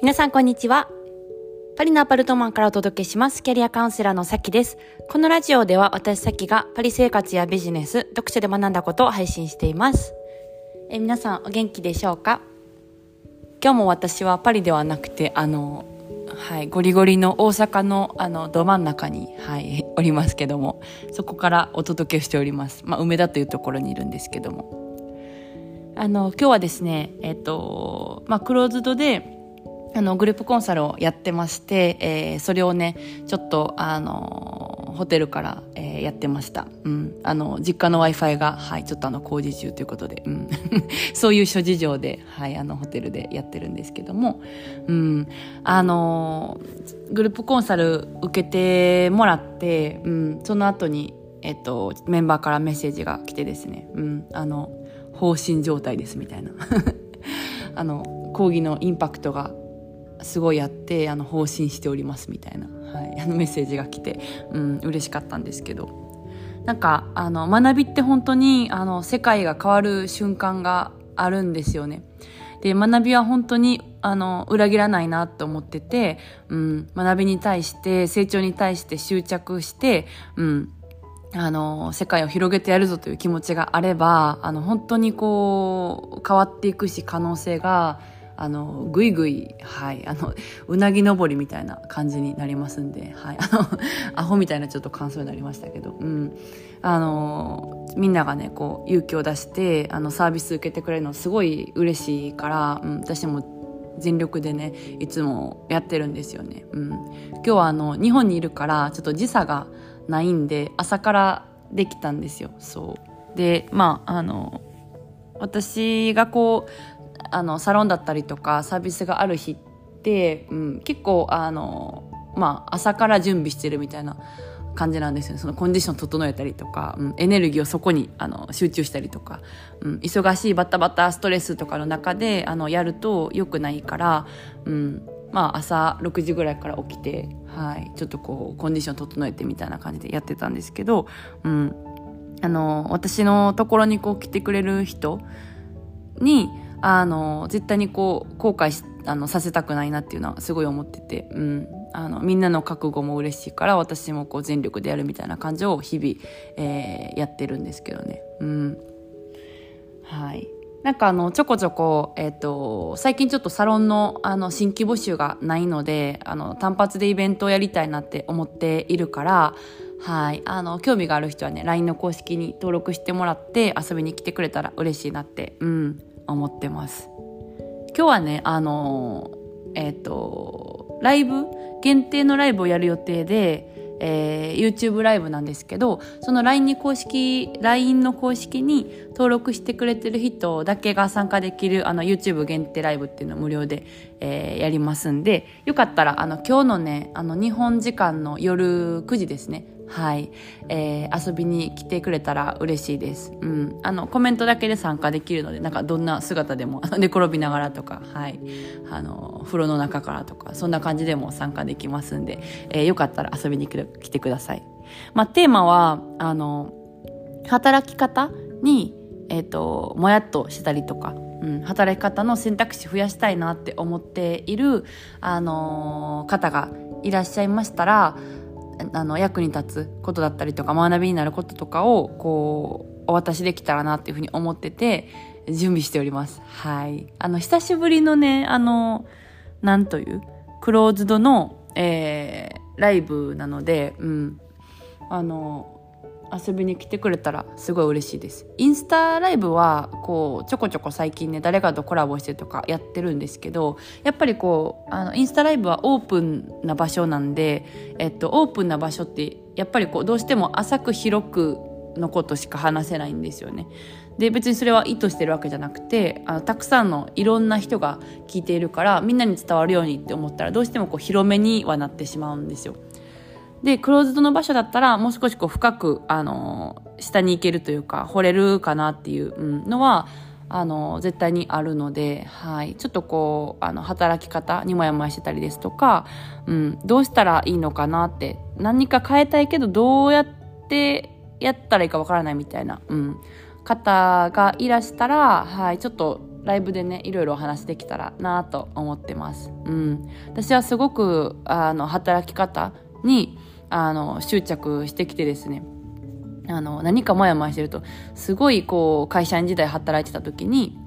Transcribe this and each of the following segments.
皆さんこんにちは。パリのアパルトマンからお届けします。キャリアカウンセラーのさきです。このラジオでは私さきがパリ生活やビジネス、読書で学んだことを配信しています。え皆さんお元気でしょうか？今日も私はパリではなくて、あの、はい、ゴリゴリの大阪のあのど真ん中に、はい、おりますけども、そこからお届けしております。まあ、梅田というところにいるんですけども。あの、今日はですね、えっと、まあ、クローズドで、あの、グループコンサルをやってまして、えー、それをね、ちょっと、あの、ホテルから、えー、やってました。うん。あの、実家の Wi-Fi が、はい、ちょっとあの、工事中ということで、うん。そういう諸事情で、はい、あの、ホテルでやってるんですけども、うん。あの、グループコンサル受けてもらって、うん。その後に、えっと、メンバーからメッセージが来てですね、うん。あの、放心状態ですみたいな あの講義のインパクトがすごいあってあの放心しておりますみたいな、はい、あのメッセージが来て、うん、嬉しかったんですけど。なんかあの学びって本当にあの世界が変わる瞬間があるんですよね。で学びは本当にあの裏切らないなと思ってて、うん、学びに対して成長に対して執着して、うん、あの、世界を広げてやるぞという気持ちがあれば、あの、本当にこう、変わっていくし、可能性が、あの、ぐいぐい、はい、あの、うなぎ登りみたいな感じになりますんで、はい、あの、アホみたいなちょっと感想になりましたけど、うん。あの、みんながね、こう、勇気を出して、あの、サービス受けてくれるのすごい嬉しいから、うん、私も全力でね、いつもやってるんですよね。うん。今日はあの、日本にいるから、ちょっと時差が、ないんで朝からできたんですよそうでまああの私がこうあのサロンだったりとかサービスがある日って、うん、結構あのまあ朝から準備してるみたいな感じなんですよね。そのコンディション整えたりとか、うん、エネルギーをそこにあの集中したりとか、うん、忙しいバタバタストレスとかの中であのやると良くないから、うん、まあ朝6時ぐらいから起きて、はい、ちょっとこうコンディション整えてみたいな感じでやってたんですけど、うん、あの私のところにこう来てくれる人にあの絶対にこう後悔しあのさせたくないなっていうのはすごい思ってて、うん、あのみんなの覚悟も嬉しいから私もこう全力でやるみたいな感じを日々、えー、やってるんですけどね。うん。はい。なんかあの、ちょこちょこ、えっ、ー、と、最近ちょっとサロンのあの、新規募集がないので、あの、単発でイベントをやりたいなって思っているから、はい。あの、興味がある人はね、LINE の公式に登録してもらって遊びに来てくれたら嬉しいなって、うん、思ってます。今日はね、あの、えっ、ー、と、ライブ限定のライブをやる予定で、えー、YouTube ライブなんですけど、その LINE に公式、LINE の公式に登録してくれてる人だけが参加できるあの YouTube 限定ライブっていうのを無料で、えー、やりますんで、よかったらあの今日のね、あの日本時間の夜9時ですね、はい、えー、遊びに来てくれたら嬉しいです。うん。あの、コメントだけで参加できるので、なんかどんな姿でも、寝転びながらとか、はい、あの、風呂の中からとか、そんな感じでも参加できますんで、えー、よかったら遊びに来てください。まあ、テーマは、あの、働き方に、えっ、ー、と、もやっとしたりとか、うん、働き方の選択肢増やしたいなって思っている、あのー、方がいらっしゃいましたら、あの役に立つことだったりとか学びになることとかをこうお渡しできたらなっていうふうに思ってて準備しております。はい。あの久しぶりのねあのなんというクローズドの、えー、ライブなので、うん、あの遊びに来てくれたらすごい嬉しいです。インスタライブはこうちょこちょこ最近ね誰かとコラボしてとかやってるんですけどやっぱりこうあのインスタライブはオープンな場所なんで、えっと、オープンな場所ってやっぱりこうどうしても浅く広くのことしか話せないんですよね。で別にそれは意図してるわけじゃなくてあのたくさんのいろんな人が聞いているからみんなに伝わるようにって思ったらどうしてもこう広めにはなってしまうんですよ。で、クローズドの場所だったら、もう少しこう深く、あの、下に行けるというか、掘れるかなっていうのは、あの、絶対にあるので、はい。ちょっとこう、あの、働き方にもやもやしてたりですとか、うん、どうしたらいいのかなって、何か変えたいけど、どうやってやったらいいかわからないみたいな、うん、方がいらしたら、はい、ちょっと、ライブでねいろいろお話できたらなと思ってます。うん、私はすごくあの働き方にあの執着してきてですねあの何かモヤモヤしてるとすごいこう会社員時代働いてた時に、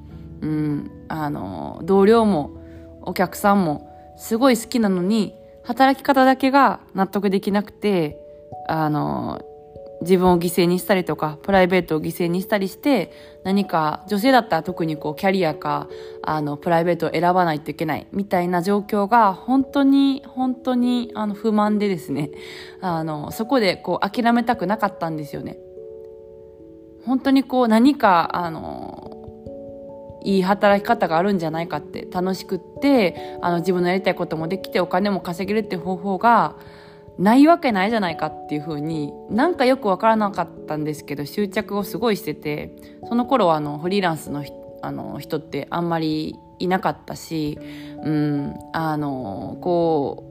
うん、あの同僚もお客さんもすごい好きなのに働き方だけが納得できなくてあの自分を犠牲にしたりとか、プライベートを犠牲にしたりして、何か、女性だったら特にこう、キャリアか、あの、プライベートを選ばないといけない、みたいな状況が、本当に、本当に、あの、不満でですね、あの、そこでこう、諦めたくなかったんですよね。本当にこう、何か、あの、いい働き方があるんじゃないかって楽しくってあの自分のやりたいこともできてお金も稼げるって方法がないわけないじゃないかっていうふうになんかよく分からなかったんですけど執着をすごいしててその頃はあのフリーランスのあの人ってあんまりいなかったし、うん、あのこう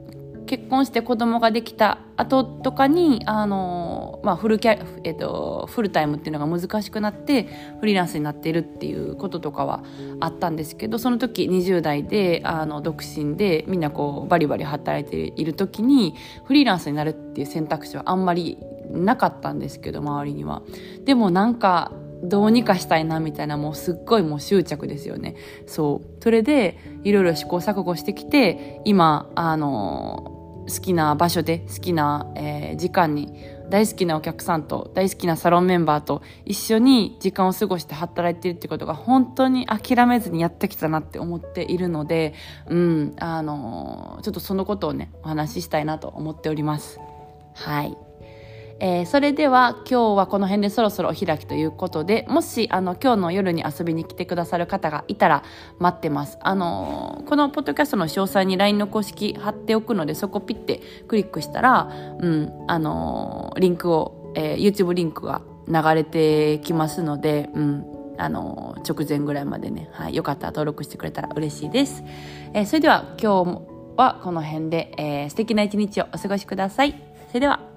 結婚して子供ができた後とかに、あの、まあ、フルキャ、えっと、フルタイムっていうのが難しくなって、フリーランスになっているっていうこととかはあったんですけど、その時20代で、あの、独身で、みんなこう、バリバリ働いている時に、フリーランスになるっていう選択肢はあんまりなかったんですけど、周りには。でもなんか、どうにかしたいなみたいなもうすっごいもう執着ですよね。そう。それでいろいろ試行錯誤してきて、今、あの好きな場所で好きな、えー、時間に大好きなお客さんと大好きなサロンメンバーと一緒に時間を過ごして働いてるってことが本当に諦めずにやってきたなって思っているので、うん、あのー、ちょっとそのことをね、お話ししたいなと思っております。はい。えー、それでは今日はこの辺でそろそろお開きということで、もしあの今日の夜に遊びに来てくださる方がいたら待ってます。あのー、このポッドキャストの詳細に LINE の公式貼っておくので、そこピッてクリックしたら、うん、あのー、リンクを、え YouTube リンクが流れてきますので、うん、あの直前ぐらいまでね、はい、よかったら登録してくれたら嬉しいです。えそれでは今日はこの辺で、えー、素敵な一日をお過ごしください。それでは。